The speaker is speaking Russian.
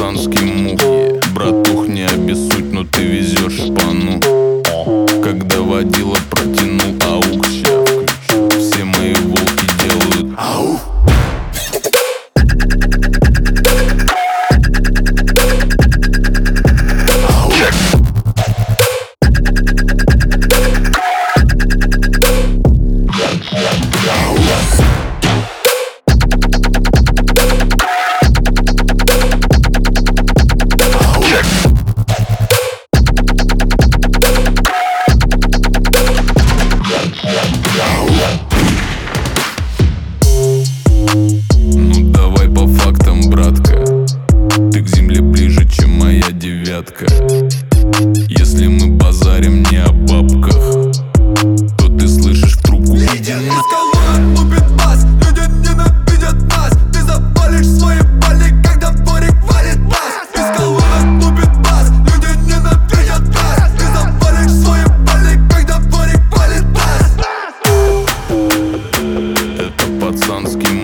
казанские мухи Братух, не обессудь, но ты везешь по Ну давай по фактам, братка. Ты к земле ближе, чем моя девятка. Британский